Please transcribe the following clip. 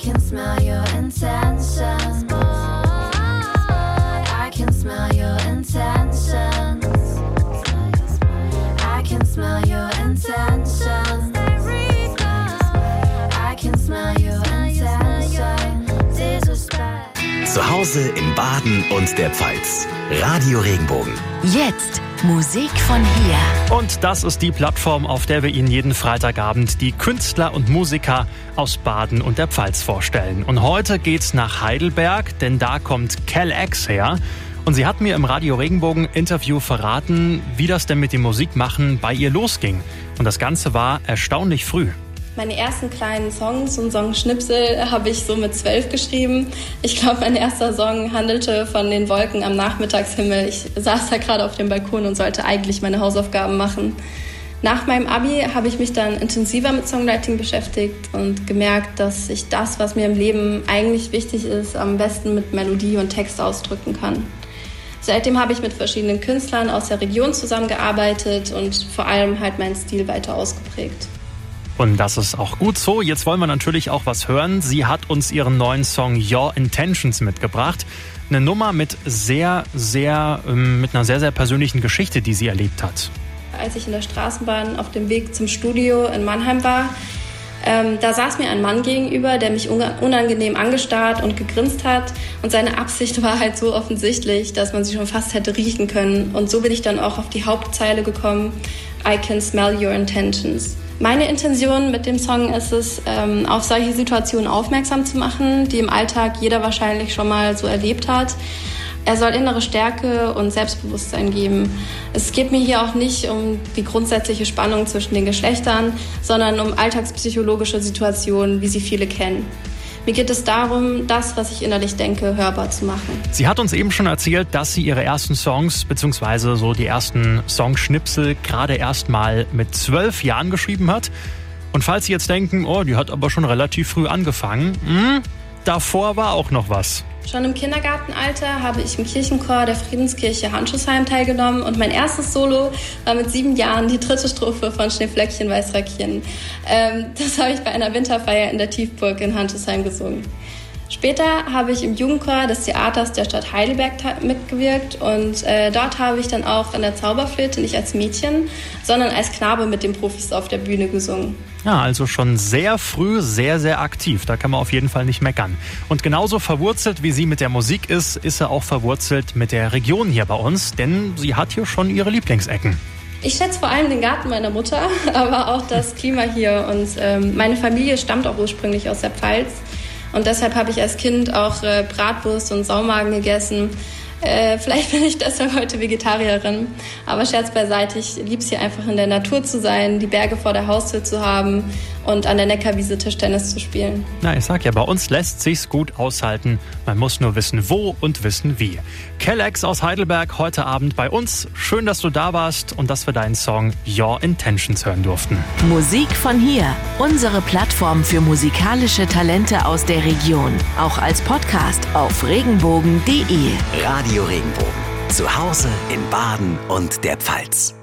can smell your intentions. I can smell your intentions. Hause in Baden und der Pfalz. Radio Regenbogen. Jetzt Musik von hier. Und das ist die Plattform, auf der wir Ihnen jeden Freitagabend die Künstler und Musiker aus Baden und der Pfalz vorstellen. Und heute geht's nach Heidelberg, denn da kommt Cal X her. Und sie hat mir im Radio Regenbogen Interview verraten, wie das denn mit dem Musikmachen bei ihr losging. Und das Ganze war erstaunlich früh. Meine ersten kleinen Songs und Songschnipsel habe ich so mit zwölf geschrieben. Ich glaube, mein erster Song handelte von den Wolken am Nachmittagshimmel. Ich saß da gerade auf dem Balkon und sollte eigentlich meine Hausaufgaben machen. Nach meinem Abi habe ich mich dann intensiver mit Songwriting beschäftigt und gemerkt, dass ich das, was mir im Leben eigentlich wichtig ist, am besten mit Melodie und Text ausdrücken kann. Seitdem habe ich mit verschiedenen Künstlern aus der Region zusammengearbeitet und vor allem halt meinen Stil weiter ausgeprägt. Und das ist auch gut so. Jetzt wollen wir natürlich auch was hören. Sie hat uns ihren neuen Song Your Intentions mitgebracht. Eine Nummer mit sehr, sehr, ähm, mit einer sehr, sehr persönlichen Geschichte, die sie erlebt hat. Als ich in der Straßenbahn auf dem Weg zum Studio in Mannheim war, ähm, da saß mir ein Mann gegenüber, der mich unangenehm angestarrt und gegrinst hat. Und seine Absicht war halt so offensichtlich, dass man sie schon fast hätte riechen können. Und so bin ich dann auch auf die Hauptzeile gekommen, I can smell your intentions. Meine Intention mit dem Song ist es, ähm, auf solche Situationen aufmerksam zu machen, die im Alltag jeder wahrscheinlich schon mal so erlebt hat. Er soll innere Stärke und Selbstbewusstsein geben. Es geht mir hier auch nicht um die grundsätzliche Spannung zwischen den Geschlechtern, sondern um alltagspsychologische Situationen, wie sie viele kennen. Mir geht es darum, das, was ich innerlich denke, hörbar zu machen. Sie hat uns eben schon erzählt, dass sie ihre ersten Songs bzw. so die ersten Songschnipsel gerade erst mal mit zwölf Jahren geschrieben hat. Und falls Sie jetzt denken, oh, die hat aber schon relativ früh angefangen, mh, hm, davor war auch noch was. Schon im Kindergartenalter habe ich im Kirchenchor der Friedenskirche Handschussheim teilgenommen und mein erstes Solo war mit sieben Jahren die dritte Strophe von Schneeflöckchen Weißröckchen. Ähm, das habe ich bei einer Winterfeier in der Tiefburg in Handschussheim gesungen. Später habe ich im Jugendchor des Theaters der Stadt Heidelberg mitgewirkt und äh, dort habe ich dann auch in der Zauberflöte nicht als Mädchen, sondern als Knabe mit den Profis auf der Bühne gesungen. Ja, also schon sehr früh, sehr, sehr aktiv. Da kann man auf jeden Fall nicht meckern. Und genauso verwurzelt, wie sie mit der Musik ist, ist er auch verwurzelt mit der Region hier bei uns, denn sie hat hier schon ihre Lieblingsecken. Ich schätze vor allem den Garten meiner Mutter, aber auch das Klima hier. Und ähm, meine Familie stammt auch ursprünglich aus der Pfalz. Und deshalb habe ich als Kind auch äh, Bratwurst und Saumagen gegessen. Äh, vielleicht bin ich deshalb heute Vegetarierin. Aber Scherz beiseite, ich liebe es hier einfach in der Natur zu sein, die Berge vor der Haustür zu haben und an der Neckarwiese Tischtennis zu spielen. Na, ich sag ja, bei uns lässt sich's gut aushalten. Man muss nur wissen, wo und wissen wie. Kellex aus Heidelberg heute Abend bei uns. Schön, dass du da warst und dass wir deinen Song Your Intentions hören durften. Musik von hier. Unsere Plattform für musikalische Talente aus der Region. Auch als Podcast auf regenbogen.de. Radio Regenbogen. Zu Hause in Baden und der Pfalz.